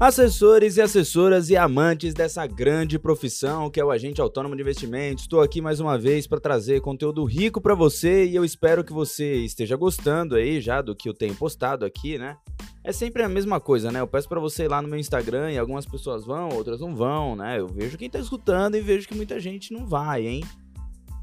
Assessores e assessoras e amantes dessa grande profissão que é o agente autônomo de investimentos, estou aqui mais uma vez para trazer conteúdo rico para você e eu espero que você esteja gostando aí já do que eu tenho postado aqui, né? É sempre a mesma coisa, né? Eu peço para você ir lá no meu Instagram e algumas pessoas vão, outras não vão, né? Eu vejo quem tá escutando e vejo que muita gente não vai, hein?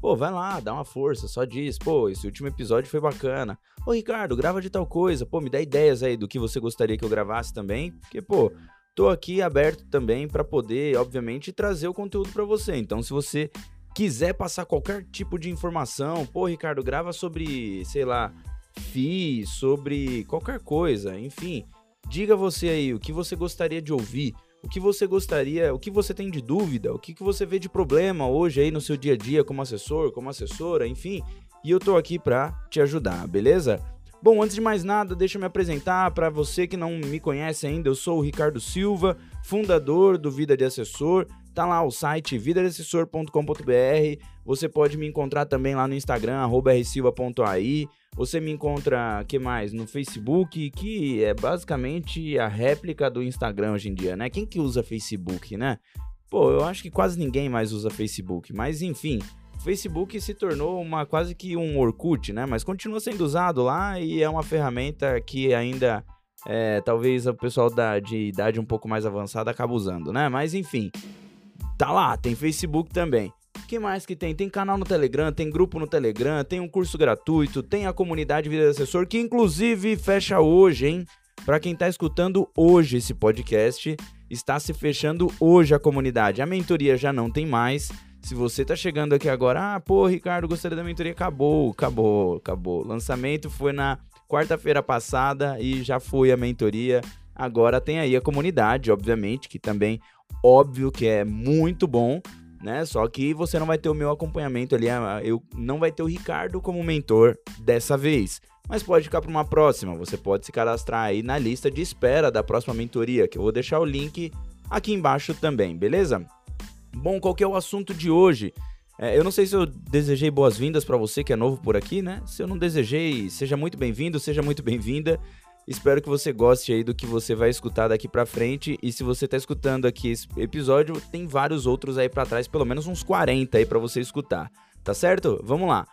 Pô, vai lá, dá uma força, só diz, pô, esse último episódio foi bacana. Ô, Ricardo, grava de tal coisa, pô, me dá ideias aí do que você gostaria que eu gravasse também, porque, pô, tô aqui aberto também para poder, obviamente, trazer o conteúdo para você. Então, se você quiser passar qualquer tipo de informação, pô, Ricardo, grava sobre, sei lá, FI, sobre qualquer coisa, enfim, diga você aí o que você gostaria de ouvir o que você gostaria, o que você tem de dúvida, o que, que você vê de problema hoje aí no seu dia a dia como assessor, como assessora, enfim. E eu tô aqui para te ajudar, beleza? Bom, antes de mais nada, deixa eu me apresentar para você que não me conhece ainda. Eu sou o Ricardo Silva, fundador do Vida de Assessor. Tá lá o site vidadeassessor.com.br. Você pode me encontrar também lá no Instagram @rsilva.ai. Você me encontra, que mais? No Facebook, que é basicamente a réplica do Instagram hoje em dia, né? Quem que usa Facebook, né? Pô, eu acho que quase ninguém mais usa Facebook, mas enfim, Facebook se tornou uma quase que um Orkut, né? Mas continua sendo usado lá e é uma ferramenta que ainda é, talvez o pessoal da, de idade um pouco mais avançada acaba usando, né? Mas enfim, tá lá, tem Facebook também. que mais que tem? Tem canal no Telegram, tem grupo no Telegram, tem um curso gratuito, tem a comunidade Vida de Assessor, que inclusive fecha hoje, hein? Para quem tá escutando hoje esse podcast, está se fechando hoje a comunidade. A mentoria já não tem mais, se você tá chegando aqui agora, ah, pô, Ricardo, gostaria da mentoria, acabou, acabou, acabou. Lançamento foi na quarta-feira passada e já foi a mentoria. Agora tem aí a comunidade, obviamente, que também, óbvio que é muito bom, né? Só que você não vai ter o meu acompanhamento ali, eu não vai ter o Ricardo como mentor dessa vez. Mas pode ficar para uma próxima. Você pode se cadastrar aí na lista de espera da próxima mentoria, que eu vou deixar o link aqui embaixo também, beleza? Bom, qual que é o assunto de hoje? É, eu não sei se eu desejei boas-vindas para você que é novo por aqui, né? Se eu não desejei, seja muito bem-vindo, seja muito bem-vinda. Espero que você goste aí do que você vai escutar daqui para frente. E se você tá escutando aqui esse episódio, tem vários outros aí para trás, pelo menos uns 40 aí para você escutar. Tá certo? Vamos lá.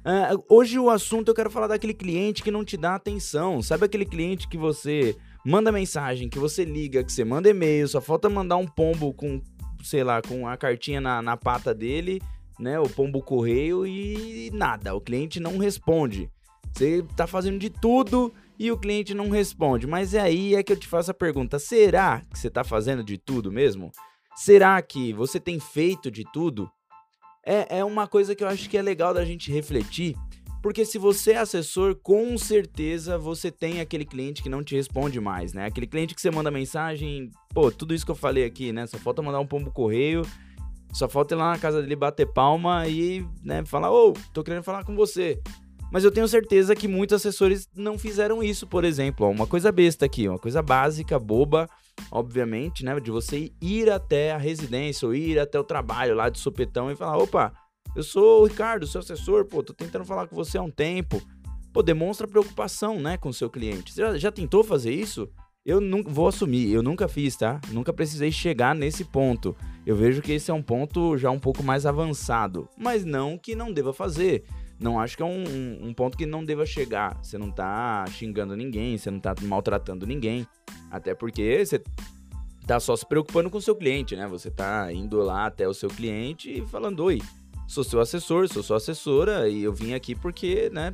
Uh, hoje o assunto eu quero falar daquele cliente que não te dá atenção. Sabe aquele cliente que você manda mensagem, que você liga, que você manda e-mail, só falta mandar um pombo com sei lá, com a cartinha na, na pata dele, né? O pombo correio e nada. O cliente não responde. Você tá fazendo de tudo e o cliente não responde. Mas é aí é que eu te faço a pergunta: será que você tá fazendo de tudo mesmo? Será que você tem feito de tudo? É, é uma coisa que eu acho que é legal da gente refletir porque se você é assessor, com certeza você tem aquele cliente que não te responde mais, né? Aquele cliente que você manda mensagem, pô, tudo isso que eu falei aqui, né? Só falta mandar um pombo correio, só falta ir lá na casa dele bater palma e, né, falar, ô, oh, tô querendo falar com você. Mas eu tenho certeza que muitos assessores não fizeram isso, por exemplo. Uma coisa besta aqui, uma coisa básica, boba, obviamente, né? De você ir até a residência ou ir até o trabalho lá de sopetão e falar, opa, eu sou o Ricardo, seu assessor, pô, tô tentando falar com você há um tempo. Pô, demonstra preocupação, né, com o seu cliente. Você já, já tentou fazer isso? Eu nunca vou assumir, eu nunca fiz, tá? Nunca precisei chegar nesse ponto. Eu vejo que esse é um ponto já um pouco mais avançado, mas não que não deva fazer. Não acho que é um, um ponto que não deva chegar. Você não tá xingando ninguém, você não tá maltratando ninguém. Até porque você tá só se preocupando com o seu cliente, né? Você tá indo lá até o seu cliente e falando: Oi, sou seu assessor, sou sua assessora e eu vim aqui porque, né,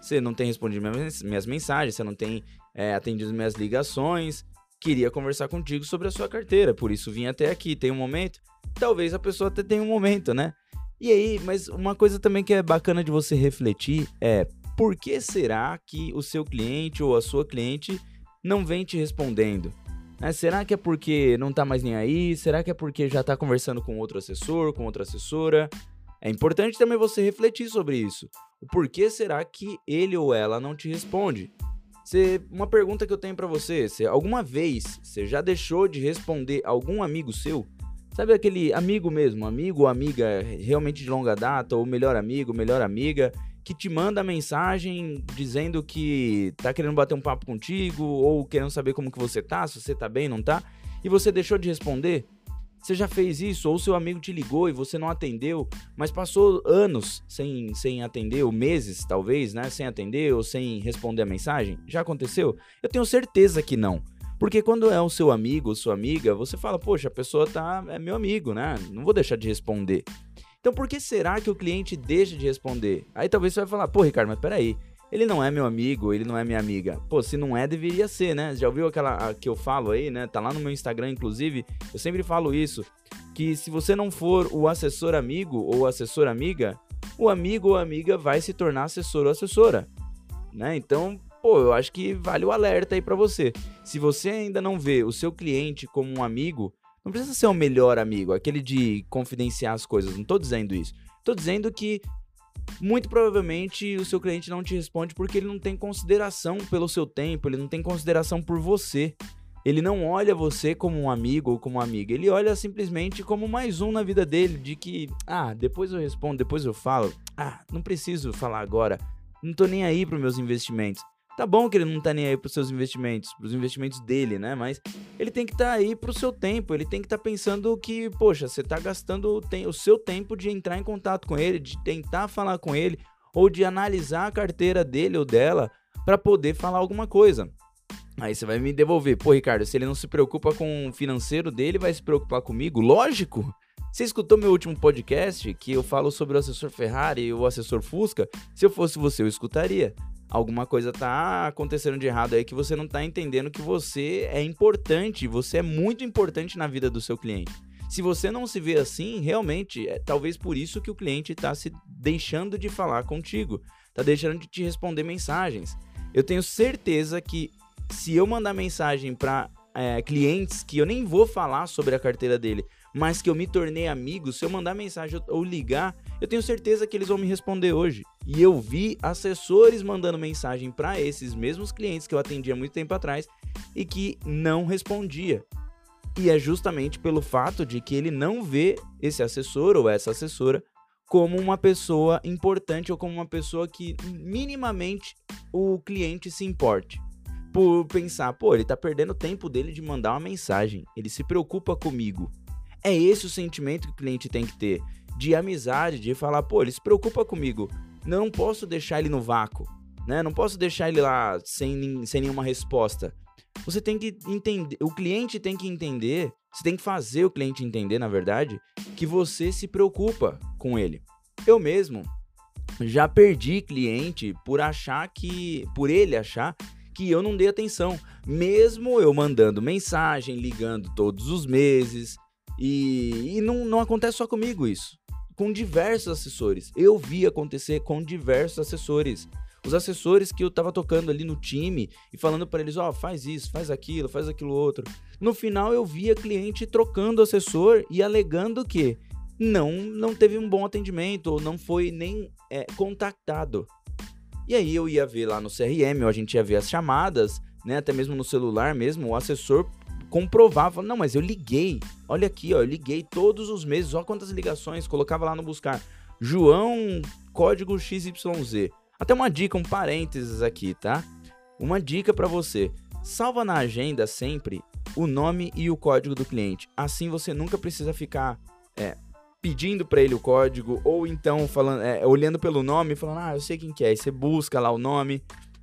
você não tem respondido minhas mensagens, você não tem é, atendido minhas ligações, queria conversar contigo sobre a sua carteira, por isso vim até aqui. Tem um momento? Talvez a pessoa até tenha um momento, né? E aí, mas uma coisa também que é bacana de você refletir é por que será que o seu cliente ou a sua cliente não vem te respondendo? Né? Será que é porque não tá mais nem aí? Será que é porque já tá conversando com outro assessor, com outra assessora? É importante também você refletir sobre isso. O porquê será que ele ou ela não te responde? Uma pergunta que eu tenho para você, se alguma vez você já deixou de responder algum amigo seu? Sabe aquele amigo mesmo, amigo ou amiga realmente de longa data, ou melhor amigo, melhor amiga, que te manda mensagem dizendo que tá querendo bater um papo contigo, ou querendo saber como que você tá, se você tá bem, não tá? e você deixou de responder? Você já fez isso? Ou seu amigo te ligou e você não atendeu, mas passou anos sem, sem atender, ou meses talvez, né? Sem atender ou sem responder a mensagem? Já aconteceu? Eu tenho certeza que não. Porque quando é o seu amigo ou sua amiga, você fala, poxa, a pessoa tá, é meu amigo, né? Não vou deixar de responder. Então por que será que o cliente deixa de responder? Aí talvez você vai falar, pô, Ricardo, mas peraí. Ele não é meu amigo, ele não é minha amiga. Pô, se não é, deveria ser, né? Já ouviu aquela que eu falo aí, né? Tá lá no meu Instagram, inclusive. Eu sempre falo isso. Que se você não for o assessor amigo ou assessor amiga, o amigo ou amiga vai se tornar assessor ou assessora. Né? Então, pô, eu acho que vale o alerta aí para você. Se você ainda não vê o seu cliente como um amigo, não precisa ser o melhor amigo, aquele de confidenciar as coisas, não tô dizendo isso. Tô dizendo que muito provavelmente o seu cliente não te responde porque ele não tem consideração pelo seu tempo, ele não tem consideração por você. Ele não olha você como um amigo ou como uma amiga, ele olha simplesmente como mais um na vida dele, de que, ah, depois eu respondo, depois eu falo, ah, não preciso falar agora, não tô nem aí para meus investimentos. Tá bom que ele não tá nem aí pros seus investimentos, pros investimentos dele, né? Mas ele tem que estar tá aí pro seu tempo, ele tem que estar tá pensando que, poxa, você tá gastando o seu tempo de entrar em contato com ele, de tentar falar com ele, ou de analisar a carteira dele ou dela para poder falar alguma coisa. Aí você vai me devolver, pô, Ricardo, se ele não se preocupa com o financeiro dele, vai se preocupar comigo? Lógico! Você escutou meu último podcast que eu falo sobre o assessor Ferrari e o assessor Fusca? Se eu fosse você, eu escutaria alguma coisa tá acontecendo de errado aí que você não tá entendendo que você é importante, você é muito importante na vida do seu cliente. Se você não se vê assim, realmente, é talvez por isso que o cliente está se deixando de falar contigo, está deixando de te responder mensagens. Eu tenho certeza que se eu mandar mensagem para é, clientes que eu nem vou falar sobre a carteira dele, mas que eu me tornei amigo, se eu mandar mensagem ou ligar, eu tenho certeza que eles vão me responder hoje. E eu vi assessores mandando mensagem para esses mesmos clientes que eu atendia muito tempo atrás e que não respondia. E é justamente pelo fato de que ele não vê esse assessor ou essa assessora como uma pessoa importante ou como uma pessoa que minimamente o cliente se importe. Por pensar, pô, ele tá perdendo o tempo dele de mandar uma mensagem, ele se preocupa comigo. É esse o sentimento que o cliente tem que ter de amizade, de falar, pô, ele se preocupa comigo, não posso deixar ele no vácuo, né? Não posso deixar ele lá sem, sem nenhuma resposta. Você tem que entender, o cliente tem que entender, você tem que fazer o cliente entender, na verdade, que você se preocupa com ele. Eu mesmo já perdi cliente por achar que, por ele achar que eu não dei atenção, mesmo eu mandando mensagem, ligando todos os meses, e, e não, não acontece só comigo isso com diversos assessores. Eu vi acontecer com diversos assessores. Os assessores que eu tava tocando ali no time e falando para eles, ó, oh, faz isso, faz aquilo, faz aquilo outro. No final eu via cliente trocando assessor e alegando que não não teve um bom atendimento ou não foi nem é, contactado. E aí eu ia ver lá no CRM, ou a gente ia ver as chamadas, né, até mesmo no celular mesmo, o assessor comprovava, não, mas eu liguei. Olha aqui, ó, eu liguei todos os meses, olha quantas ligações, colocava lá no buscar. João, código XYZ. Até uma dica, um parênteses aqui, tá? Uma dica para você. Salva na agenda sempre o nome e o código do cliente. Assim você nunca precisa ficar é, pedindo para ele o código ou então falando, é, olhando pelo nome, falando, ah, eu sei quem que é. Aí você busca lá o nome,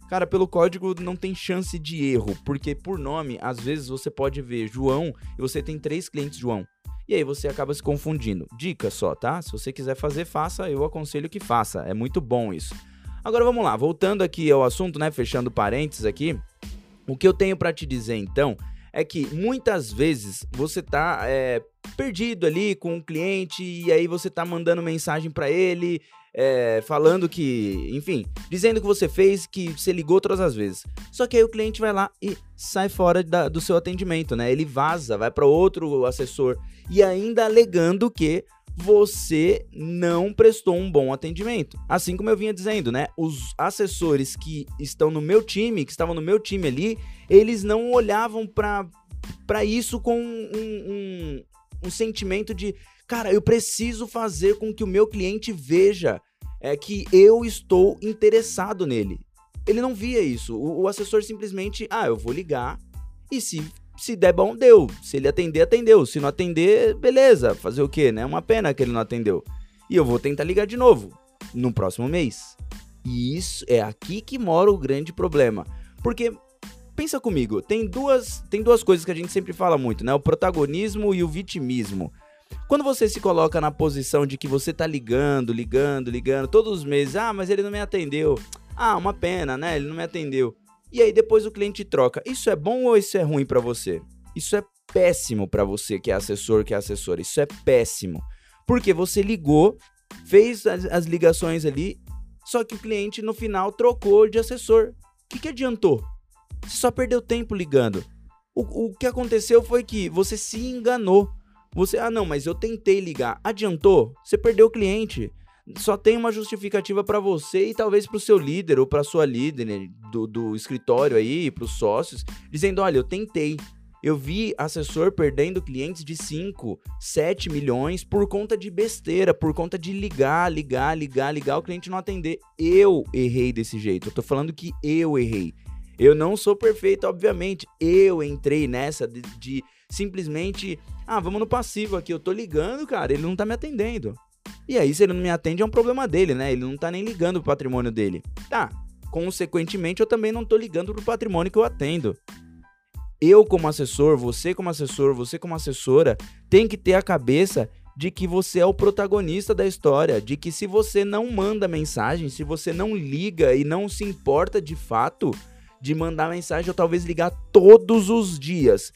Cara, pelo código não tem chance de erro, porque por nome, às vezes você pode ver João e você tem três clientes João. E aí você acaba se confundindo. Dica só, tá? Se você quiser fazer, faça, eu aconselho que faça. É muito bom isso. Agora vamos lá, voltando aqui ao assunto, né? Fechando parênteses aqui. O que eu tenho para te dizer então é que muitas vezes você tá é, perdido ali com um cliente e aí você tá mandando mensagem para ele é, falando que, enfim, dizendo que você fez, que você ligou todas as vezes. Só que aí o cliente vai lá e sai fora da, do seu atendimento, né? Ele vaza, vai para outro assessor e ainda alegando que você não prestou um bom atendimento. Assim como eu vinha dizendo, né? Os assessores que estão no meu time, que estavam no meu time ali, eles não olhavam para isso com um, um, um sentimento de Cara, eu preciso fazer com que o meu cliente veja é, que eu estou interessado nele. Ele não via isso. O, o assessor simplesmente, ah, eu vou ligar e se Se der bom, deu. Se ele atender, atendeu. Se não atender, beleza. Fazer o quê, né? É uma pena que ele não atendeu. E eu vou tentar ligar de novo no próximo mês. E isso é aqui que mora o grande problema. Porque pensa comigo, tem duas, tem duas coisas que a gente sempre fala muito, né? O protagonismo e o vitimismo. Quando você se coloca na posição de que você tá ligando, ligando, ligando todos os meses, ah, mas ele não me atendeu. Ah, uma pena, né? Ele não me atendeu. E aí depois o cliente troca. Isso é bom ou isso é ruim para você? Isso é péssimo para você que é assessor, que é assessora. Isso é péssimo. Porque você ligou, fez as, as ligações ali, só que o cliente no final trocou de assessor. O que, que adiantou? Você só perdeu tempo ligando. O, o que aconteceu foi que você se enganou. Você, ah, não, mas eu tentei ligar. Adiantou? Você perdeu o cliente. Só tem uma justificativa para você e talvez para o seu líder ou para sua líder né, do, do escritório aí, para os sócios, dizendo: olha, eu tentei. Eu vi assessor perdendo clientes de 5, 7 milhões por conta de besteira, por conta de ligar, ligar, ligar, ligar, o cliente não atender. Eu errei desse jeito. Eu tô falando que eu errei. Eu não sou perfeito, obviamente. Eu entrei nessa de, de simplesmente, ah, vamos no passivo aqui, eu tô ligando, cara, ele não tá me atendendo. E aí, se ele não me atende, é um problema dele, né? Ele não tá nem ligando pro patrimônio dele. Tá, consequentemente, eu também não tô ligando pro patrimônio que eu atendo. Eu, como assessor, você, como assessor, você, como assessora, tem que ter a cabeça de que você é o protagonista da história, de que se você não manda mensagem, se você não liga e não se importa de fato de mandar mensagem ou talvez ligar todos os dias,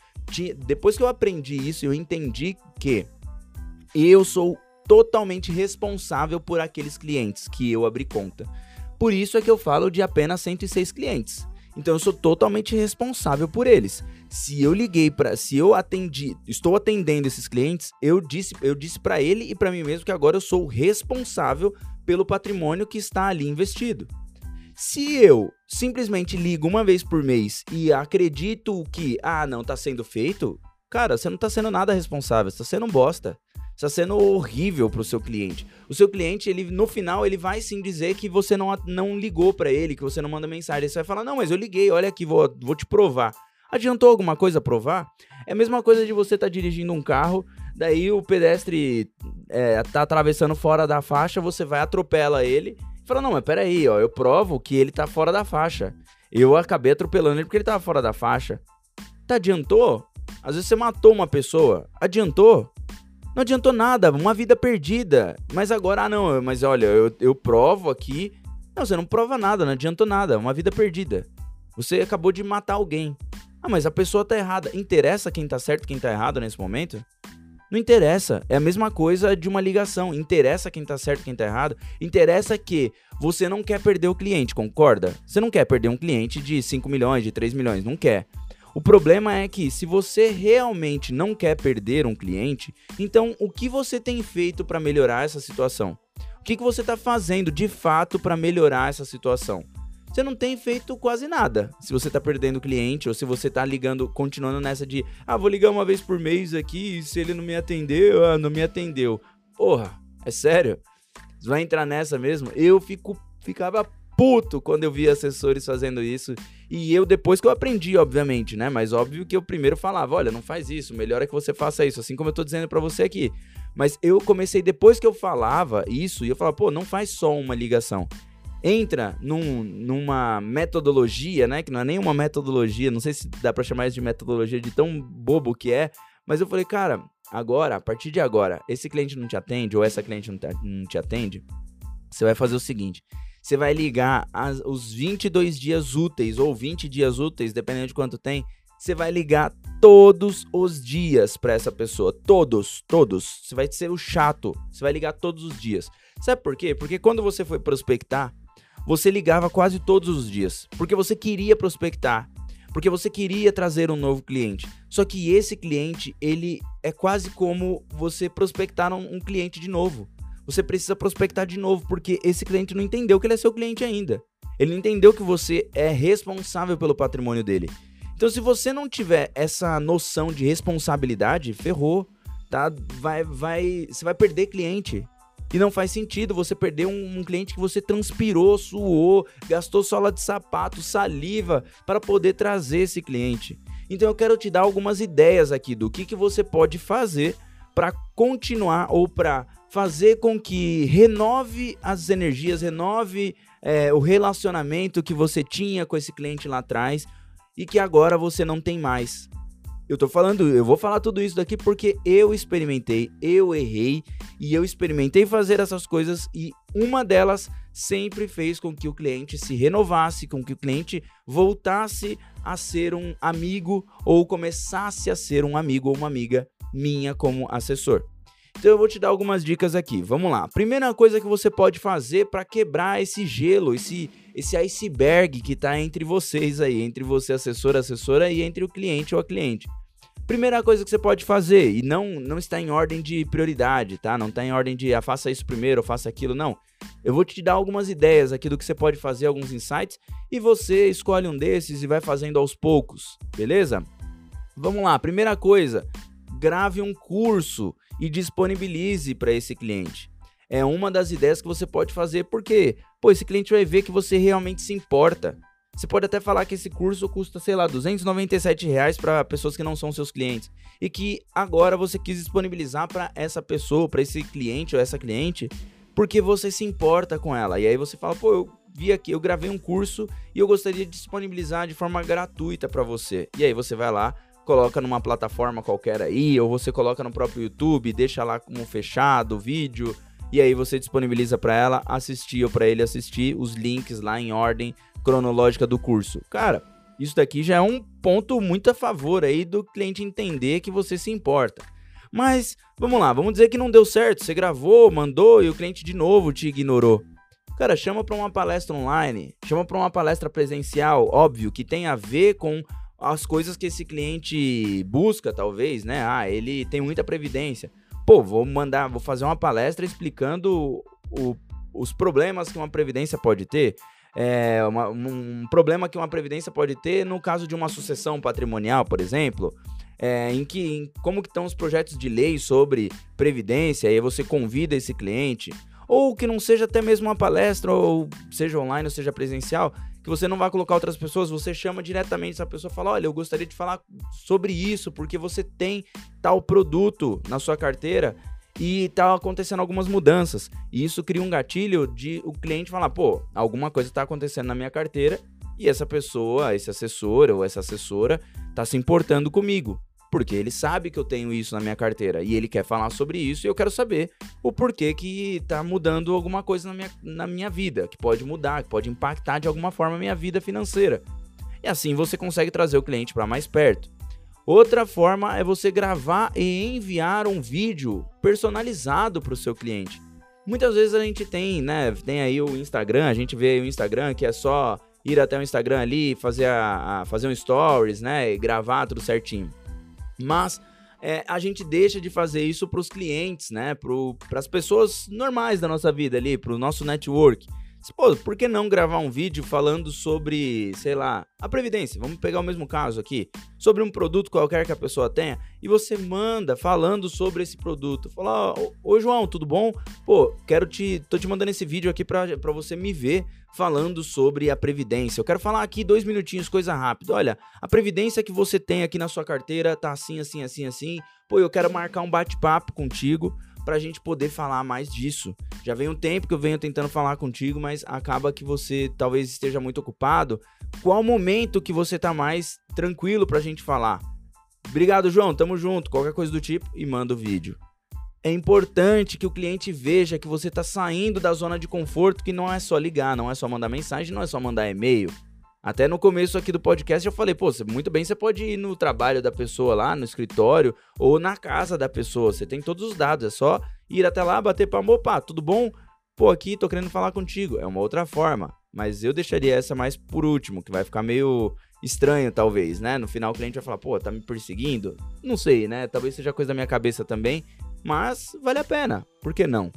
depois que eu aprendi isso, eu entendi que eu sou totalmente responsável por aqueles clientes que eu abri conta. Por isso é que eu falo de apenas 106 clientes. Então eu sou totalmente responsável por eles. Se eu liguei para, se eu atendi, estou atendendo esses clientes, eu disse, eu disse para ele e para mim mesmo que agora eu sou responsável pelo patrimônio que está ali investido. Se eu simplesmente ligo uma vez por mês e acredito que, ah, não tá sendo feito, cara, você não tá sendo nada responsável, você tá sendo um bosta. Está sendo horrível para o seu cliente. O seu cliente, ele no final, ele vai sim dizer que você não, não ligou para ele, que você não manda mensagem. Você vai falar: Não, mas eu liguei, olha aqui, vou, vou te provar. Adiantou alguma coisa provar? É a mesma coisa de você estar tá dirigindo um carro, daí o pedestre é, tá atravessando fora da faixa, você vai atropela ele Fala, não, mas peraí, ó, eu provo que ele tá fora da faixa. Eu acabei atropelando ele porque ele tava fora da faixa. Tá, adiantou? Às vezes você matou uma pessoa. Adiantou? Não adiantou nada, uma vida perdida. Mas agora, ah não, mas olha, eu, eu provo aqui. Não, você não prova nada, não adiantou nada, uma vida perdida. Você acabou de matar alguém. Ah, mas a pessoa tá errada. Interessa quem tá certo e quem tá errado nesse momento? Não interessa. É a mesma coisa de uma ligação. Interessa quem tá certo quem tá errado. Interessa que você não quer perder o cliente, concorda? Você não quer perder um cliente de 5 milhões, de 3 milhões, não quer. O problema é que se você realmente não quer perder um cliente, então o que você tem feito para melhorar essa situação? O que, que você está fazendo de fato para melhorar essa situação? Você não tem feito quase nada. Se você tá perdendo cliente ou se você tá ligando, continuando nessa de, ah, vou ligar uma vez por mês aqui se ele não me atendeu, ah, não me atendeu. Porra, é sério? Você vai entrar nessa mesmo? Eu fico, ficava puto quando eu vi assessores fazendo isso. E eu, depois que eu aprendi, obviamente, né? Mas óbvio que eu primeiro falava: olha, não faz isso, melhor é que você faça isso, assim como eu tô dizendo para você aqui. Mas eu comecei, depois que eu falava isso, e eu falava: pô, não faz só uma ligação entra num, numa metodologia, né? Que não é nenhuma metodologia, não sei se dá para chamar isso de metodologia de tão bobo que é, mas eu falei, cara, agora, a partir de agora, esse cliente não te atende ou essa cliente não te, não te atende, você vai fazer o seguinte. Você vai ligar as, os 22 dias úteis ou 20 dias úteis, dependendo de quanto tem. Você vai ligar todos os dias para essa pessoa. Todos, todos. Você vai ser o chato. Você vai ligar todos os dias. Sabe por quê? Porque quando você foi prospectar, você ligava quase todos os dias, porque você queria prospectar, porque você queria trazer um novo cliente. Só que esse cliente, ele é quase como você prospectar um, um cliente de novo. Você precisa prospectar de novo, porque esse cliente não entendeu que ele é seu cliente ainda. Ele não entendeu que você é responsável pelo patrimônio dele. Então, se você não tiver essa noção de responsabilidade, ferrou, tá? Vai, vai, você vai perder cliente. E não faz sentido você perder um, um, cliente que você transpirou, suou, gastou sola de sapato, saliva para poder trazer esse cliente. Então eu quero te dar algumas ideias aqui do que, que você pode fazer para continuar ou para fazer com que renove as energias, renove é, o relacionamento que você tinha com esse cliente lá atrás e que agora você não tem mais. Eu tô falando, eu vou falar tudo isso daqui porque eu experimentei, eu errei e eu experimentei fazer essas coisas e uma delas sempre fez com que o cliente se renovasse, com que o cliente voltasse a ser um amigo ou começasse a ser um amigo ou uma amiga minha como assessor. Então eu vou te dar algumas dicas aqui. Vamos lá. Primeira coisa que você pode fazer para quebrar esse gelo, esse esse iceberg que está entre vocês aí, entre você assessor, assessora e entre o cliente ou a cliente. Primeira coisa que você pode fazer, e não, não está em ordem de prioridade, tá? Não está em ordem de ah, faça isso primeiro faça aquilo, não. Eu vou te dar algumas ideias aqui do que você pode fazer, alguns insights, e você escolhe um desses e vai fazendo aos poucos, beleza? Vamos lá, primeira coisa, grave um curso e disponibilize para esse cliente. É uma das ideias que você pode fazer, porque, pô, esse cliente vai ver que você realmente se importa. Você pode até falar que esse curso custa, sei lá, 297 reais para pessoas que não são seus clientes e que agora você quis disponibilizar para essa pessoa, para esse cliente ou essa cliente, porque você se importa com ela. E aí você fala, pô, eu vi aqui, eu gravei um curso e eu gostaria de disponibilizar de forma gratuita para você. E aí você vai lá, coloca numa plataforma qualquer aí, ou você coloca no próprio YouTube, deixa lá como fechado o vídeo, e aí você disponibiliza para ela assistir ou para ele assistir os links lá em ordem cronológica do curso. Cara, isso daqui já é um ponto muito a favor aí do cliente entender que você se importa. Mas vamos lá, vamos dizer que não deu certo, você gravou, mandou e o cliente de novo te ignorou. Cara, chama para uma palestra online, chama para uma palestra presencial, óbvio, que tem a ver com as coisas que esse cliente busca, talvez, né? Ah, ele tem muita previdência. Pô, vou mandar, vou fazer uma palestra explicando o, os problemas que uma previdência pode ter. É, uma, um problema que uma previdência pode ter no caso de uma sucessão patrimonial, por exemplo, é, em que em, como que estão os projetos de lei sobre previdência, e você convida esse cliente, ou que não seja até mesmo uma palestra, ou seja online ou seja presencial, que você não vai colocar outras pessoas, você chama diretamente essa pessoa e fala: Olha, eu gostaria de falar sobre isso, porque você tem tal produto na sua carteira e tá acontecendo algumas mudanças. E isso cria um gatilho de o cliente falar, pô, alguma coisa está acontecendo na minha carteira e essa pessoa, esse assessor ou essa assessora tá se importando comigo. Porque ele sabe que eu tenho isso na minha carteira e ele quer falar sobre isso e eu quero saber o porquê que tá mudando alguma coisa na minha, na minha vida, que pode mudar, que pode impactar de alguma forma a minha vida financeira. E assim você consegue trazer o cliente para mais perto. Outra forma é você gravar e enviar um vídeo personalizado para o seu cliente. Muitas vezes a gente tem, né, tem aí o Instagram, a gente vê o Instagram que é só ir até o Instagram ali, fazer, a, a fazer um stories, né, e gravar tudo certinho. Mas é, a gente deixa de fazer isso para os clientes, né, para as pessoas normais da nossa vida ali, para o nosso network. Pô, por que não gravar um vídeo falando sobre, sei lá, a previdência? Vamos pegar o mesmo caso aqui, sobre um produto qualquer que a pessoa tenha e você manda falando sobre esse produto. Fala, ô, João, tudo bom? Pô, quero te, tô te mandando esse vídeo aqui para você me ver falando sobre a previdência. Eu quero falar aqui dois minutinhos, coisa rápida. Olha, a previdência que você tem aqui na sua carteira tá assim, assim, assim, assim. Pô, eu quero marcar um bate-papo contigo para a gente poder falar mais disso. Já vem um tempo que eu venho tentando falar contigo, mas acaba que você talvez esteja muito ocupado. Qual momento que você tá mais tranquilo para a gente falar? Obrigado, João. Tamo junto. Qualquer coisa do tipo e manda o vídeo. É importante que o cliente veja que você está saindo da zona de conforto, que não é só ligar, não é só mandar mensagem, não é só mandar e-mail. Até no começo aqui do podcast eu falei, pô, muito bem você pode ir no trabalho da pessoa lá, no escritório, ou na casa da pessoa. Você tem todos os dados, é só ir até lá, bater palma, opa, tudo bom? Pô, aqui tô querendo falar contigo. É uma outra forma. Mas eu deixaria essa mais por último, que vai ficar meio estranho, talvez, né? No final o cliente vai falar, pô, tá me perseguindo? Não sei, né? Talvez seja coisa da minha cabeça também, mas vale a pena. Por que não?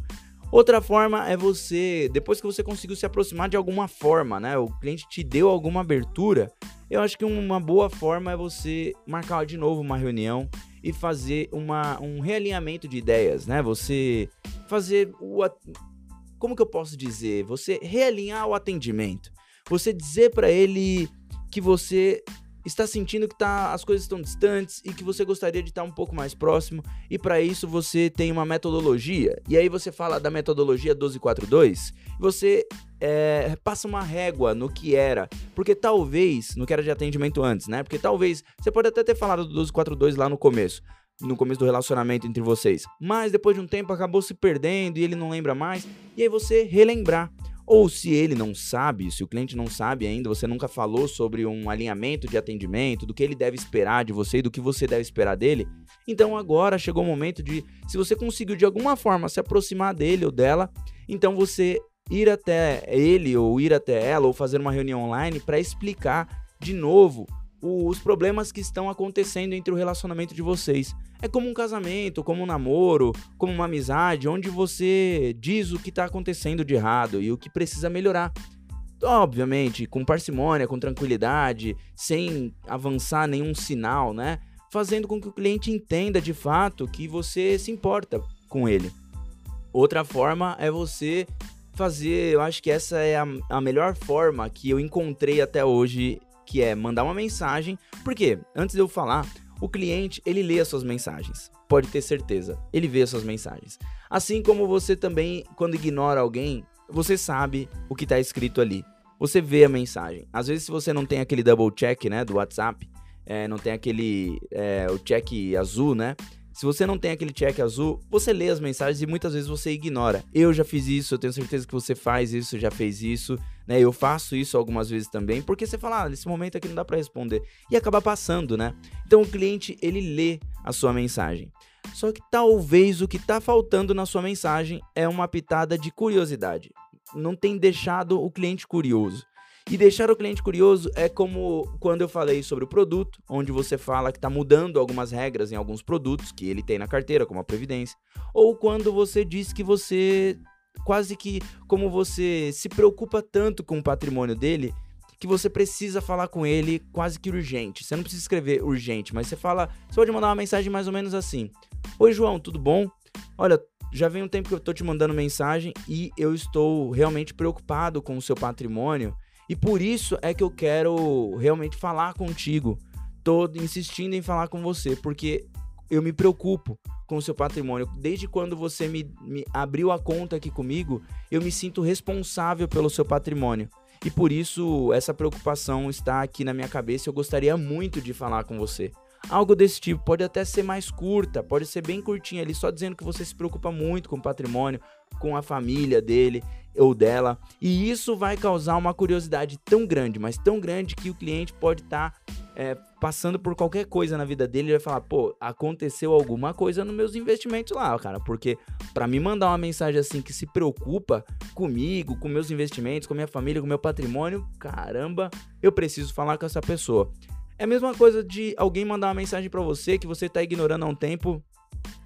Outra forma é você, depois que você conseguiu se aproximar de alguma forma, né? O cliente te deu alguma abertura. Eu acho que uma boa forma é você marcar de novo uma reunião e fazer uma, um realinhamento de ideias, né? Você fazer o. Como que eu posso dizer? Você realinhar o atendimento. Você dizer para ele que você está sentindo que tá, as coisas estão distantes e que você gostaria de estar um pouco mais próximo, e para isso você tem uma metodologia. E aí você fala da metodologia 1242, você é, passa uma régua no que era, porque talvez, no que era de atendimento antes, né? Porque talvez, você pode até ter falado do 1242 lá no começo, no começo do relacionamento entre vocês, mas depois de um tempo acabou se perdendo e ele não lembra mais, e aí você relembrar. Ou se ele não sabe, se o cliente não sabe ainda, você nunca falou sobre um alinhamento de atendimento, do que ele deve esperar de você e do que você deve esperar dele, então agora chegou o momento de, se você conseguiu de alguma forma se aproximar dele ou dela, então você ir até ele ou ir até ela ou fazer uma reunião online para explicar de novo os problemas que estão acontecendo entre o relacionamento de vocês. É como um casamento, como um namoro, como uma amizade, onde você diz o que está acontecendo de errado e o que precisa melhorar. Obviamente, com parcimônia, com tranquilidade, sem avançar nenhum sinal, né? Fazendo com que o cliente entenda de fato que você se importa com ele. Outra forma é você fazer, eu acho que essa é a, a melhor forma que eu encontrei até hoje que é mandar uma mensagem. Porque, antes de eu falar, o cliente, ele lê as suas mensagens. Pode ter certeza, ele vê as suas mensagens. Assim como você também, quando ignora alguém, você sabe o que está escrito ali. Você vê a mensagem. Às vezes, se você não tem aquele double check, né, do WhatsApp, é, não tem aquele, é, o check azul, né, se você não tem aquele check azul, você lê as mensagens e muitas vezes você ignora. Eu já fiz isso, eu tenho certeza que você faz isso, já fez isso, né? Eu faço isso algumas vezes também, porque você fala, ah, nesse momento aqui não dá para responder e acaba passando, né? Então o cliente, ele lê a sua mensagem. Só que talvez o que tá faltando na sua mensagem é uma pitada de curiosidade. Não tem deixado o cliente curioso. E deixar o cliente curioso é como quando eu falei sobre o produto, onde você fala que está mudando algumas regras em alguns produtos que ele tem na carteira, como a Previdência, ou quando você diz que você quase que como você se preocupa tanto com o patrimônio dele que você precisa falar com ele quase que urgente. Você não precisa escrever urgente, mas você fala, você pode mandar uma mensagem mais ou menos assim: "Oi, João, tudo bom? Olha, já vem um tempo que eu estou te mandando mensagem e eu estou realmente preocupado com o seu patrimônio e por isso é que eu quero realmente falar contigo. Tô insistindo em falar com você, porque eu me preocupo com o seu patrimônio. Desde quando você me, me abriu a conta aqui comigo, eu me sinto responsável pelo seu patrimônio. E por isso essa preocupação está aqui na minha cabeça. Eu gostaria muito de falar com você. Algo desse tipo pode até ser mais curta, pode ser bem curtinha ali, só dizendo que você se preocupa muito com o patrimônio, com a família dele ou dela. E isso vai causar uma curiosidade tão grande, mas tão grande que o cliente pode estar tá, é, passando por qualquer coisa na vida dele e vai falar: pô, aconteceu alguma coisa nos meus investimentos lá, cara. Porque para me mandar uma mensagem assim que se preocupa comigo, com meus investimentos, com minha família, com meu patrimônio, caramba, eu preciso falar com essa pessoa. É a mesma coisa de alguém mandar uma mensagem para você que você tá ignorando há um tempo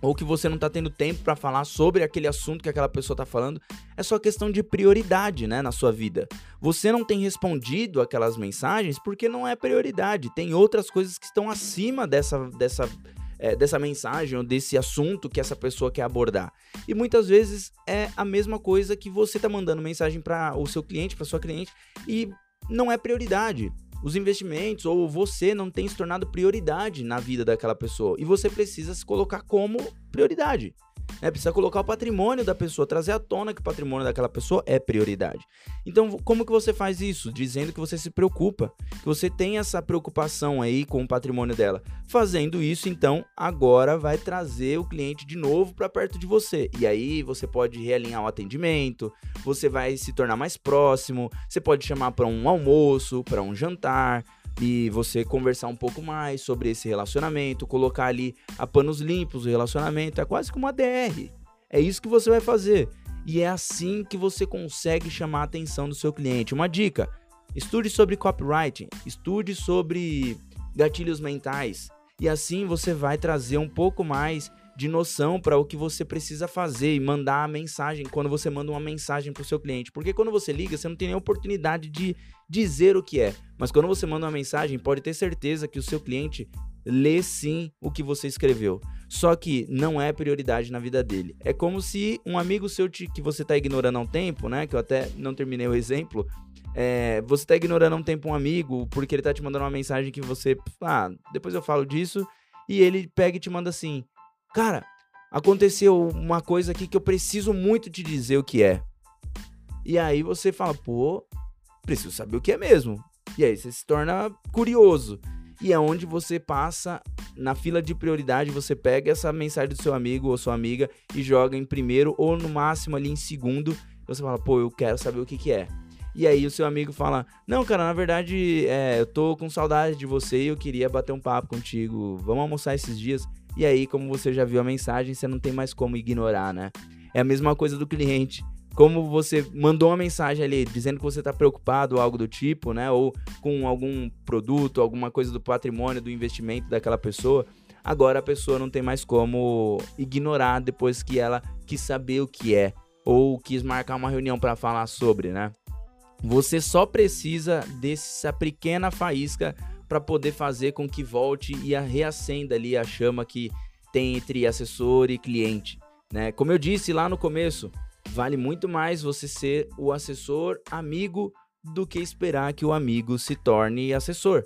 ou que você não tá tendo tempo para falar sobre aquele assunto que aquela pessoa tá falando, é só questão de prioridade, né, na sua vida. Você não tem respondido aquelas mensagens porque não é prioridade, tem outras coisas que estão acima dessa dessa é, dessa mensagem ou desse assunto que essa pessoa quer abordar. E muitas vezes é a mesma coisa que você tá mandando mensagem para o seu cliente, para sua cliente e não é prioridade os investimentos ou você não tem se tornado prioridade na vida daquela pessoa e você precisa se colocar como prioridade. Né? Precisa colocar o patrimônio da pessoa, trazer à tona que o patrimônio daquela pessoa é prioridade. Então, como que você faz isso? Dizendo que você se preocupa, que você tem essa preocupação aí com o patrimônio dela. Fazendo isso, então, agora vai trazer o cliente de novo para perto de você. E aí você pode realinhar o atendimento, você vai se tornar mais próximo, você pode chamar para um almoço, para um jantar, e você conversar um pouco mais sobre esse relacionamento, colocar ali a panos limpos o relacionamento, é quase como uma DR. É isso que você vai fazer. E é assim que você consegue chamar a atenção do seu cliente. Uma dica: estude sobre copywriting, estude sobre gatilhos mentais. E assim você vai trazer um pouco mais de noção para o que você precisa fazer e mandar a mensagem quando você manda uma mensagem para o seu cliente. Porque quando você liga, você não tem nem oportunidade de dizer o que é. Mas quando você manda uma mensagem, pode ter certeza que o seu cliente lê sim o que você escreveu. Só que não é prioridade na vida dele. É como se um amigo seu te, que você está ignorando há um tempo, né? Que eu até não terminei o exemplo. É, você tá ignorando um tempo um amigo porque ele tá te mandando uma mensagem que você. Ah, depois eu falo disso. E ele pega e te manda assim: Cara, aconteceu uma coisa aqui que eu preciso muito te dizer o que é. E aí você fala: Pô, preciso saber o que é mesmo. E aí você se torna curioso. E é onde você passa na fila de prioridade, você pega essa mensagem do seu amigo ou sua amiga e joga em primeiro ou no máximo ali em segundo. Você fala, pô, eu quero saber o que, que é. E aí o seu amigo fala: Não, cara, na verdade, é, eu tô com saudade de você e eu queria bater um papo contigo. Vamos almoçar esses dias. E aí, como você já viu a mensagem, você não tem mais como ignorar, né? É a mesma coisa do cliente. Como você mandou uma mensagem ali dizendo que você está preocupado ou algo do tipo, né? Ou com algum produto, alguma coisa do patrimônio, do investimento daquela pessoa. Agora a pessoa não tem mais como ignorar depois que ela quis saber o que é ou quis marcar uma reunião para falar sobre, né? Você só precisa dessa pequena faísca para poder fazer com que volte e a reacenda ali a chama que tem entre assessor e cliente, né? Como eu disse lá no começo, vale muito mais você ser o assessor amigo do que esperar que o amigo se torne assessor.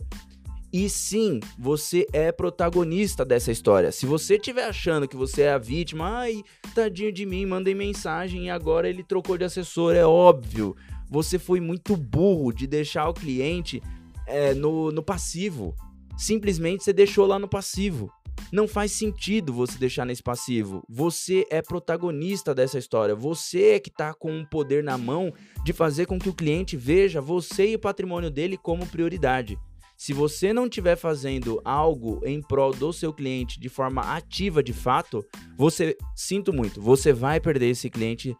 E sim, você é protagonista dessa história. Se você estiver achando que você é a vítima, ai, tadinho de mim, mandei mensagem e agora ele trocou de assessor, é óbvio você foi muito burro de deixar o cliente é, no, no passivo. Simplesmente você deixou lá no passivo. Não faz sentido você deixar nesse passivo. Você é protagonista dessa história. Você é que está com o poder na mão de fazer com que o cliente veja você e o patrimônio dele como prioridade. Se você não estiver fazendo algo em prol do seu cliente de forma ativa de fato, você, sinto muito, você vai perder esse cliente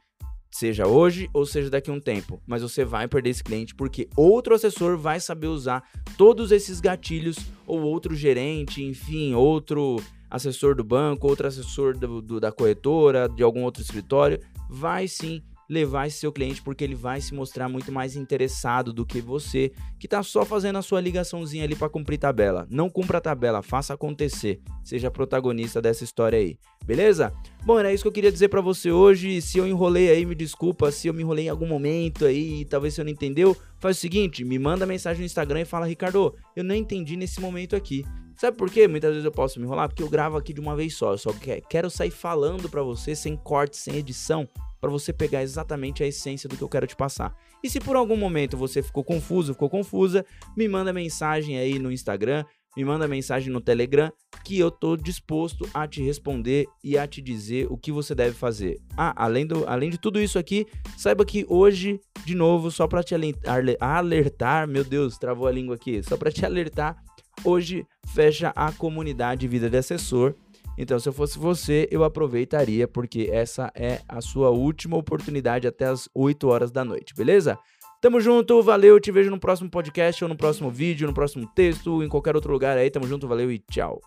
seja hoje ou seja daqui a um tempo, mas você vai perder esse cliente porque outro assessor vai saber usar todos esses gatilhos ou outro gerente, enfim, outro assessor do banco, outro assessor do, do, da corretora, de algum outro escritório, vai sim levar esse seu cliente porque ele vai se mostrar muito mais interessado do que você que está só fazendo a sua ligaçãozinha ali para cumprir tabela. Não cumpra tabela, faça acontecer. Seja protagonista dessa história aí. Beleza? Bom, era isso que eu queria dizer para você hoje. Se eu enrolei aí, me desculpa. Se eu me enrolei em algum momento aí, talvez você não entendeu, faz o seguinte, me manda mensagem no Instagram e fala: "Ricardo, eu não entendi nesse momento aqui". Sabe por quê? Muitas vezes eu posso me enrolar porque eu gravo aqui de uma vez só. Eu só quero sair falando para você sem corte, sem edição para você pegar exatamente a essência do que eu quero te passar. E se por algum momento você ficou confuso, ficou confusa, me manda mensagem aí no Instagram, me manda mensagem no Telegram, que eu tô disposto a te responder e a te dizer o que você deve fazer. Ah, além, do, além de tudo isso aqui, saiba que hoje, de novo, só para te alertar, meu Deus, travou a língua aqui, só para te alertar, hoje fecha a comunidade Vida de Assessor então, se eu fosse você, eu aproveitaria, porque essa é a sua última oportunidade até as 8 horas da noite, beleza? Tamo junto, valeu, te vejo no próximo podcast ou no próximo vídeo, no próximo texto, em qualquer outro lugar aí. Tamo junto, valeu e tchau.